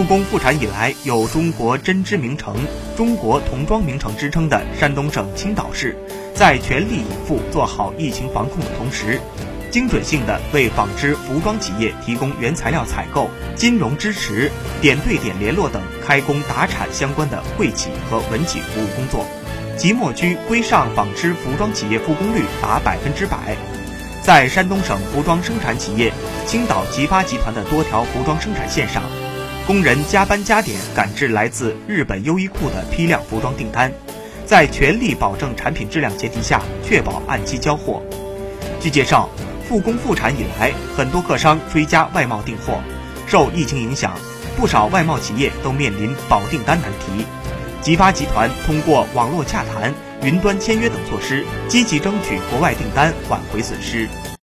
复工复产以来，有“中国针织名城”、“中国童装名城”之称的山东省青岛市，在全力以赴做好疫情防控的同时，精准性的为纺织服装企业提供原材料采购、金融支持、点对点联络等开工达产相关的惠企和文企服务工作。即墨区规上纺织服装企业复工率达百分之百。在山东省服装生产企业青岛吉发集团的多条服装生产线上，工人加班加点赶制来自日本优衣库的批量服装订单，在全力保证产品质量前提下，确保按期交货。据介绍，复工复产以来，很多客商追加外贸订货，受疫情影响，不少外贸企业都面临保订单难题。吉发集团通过网络洽谈、云端签约等措施，积极争取国外订单，挽回损失。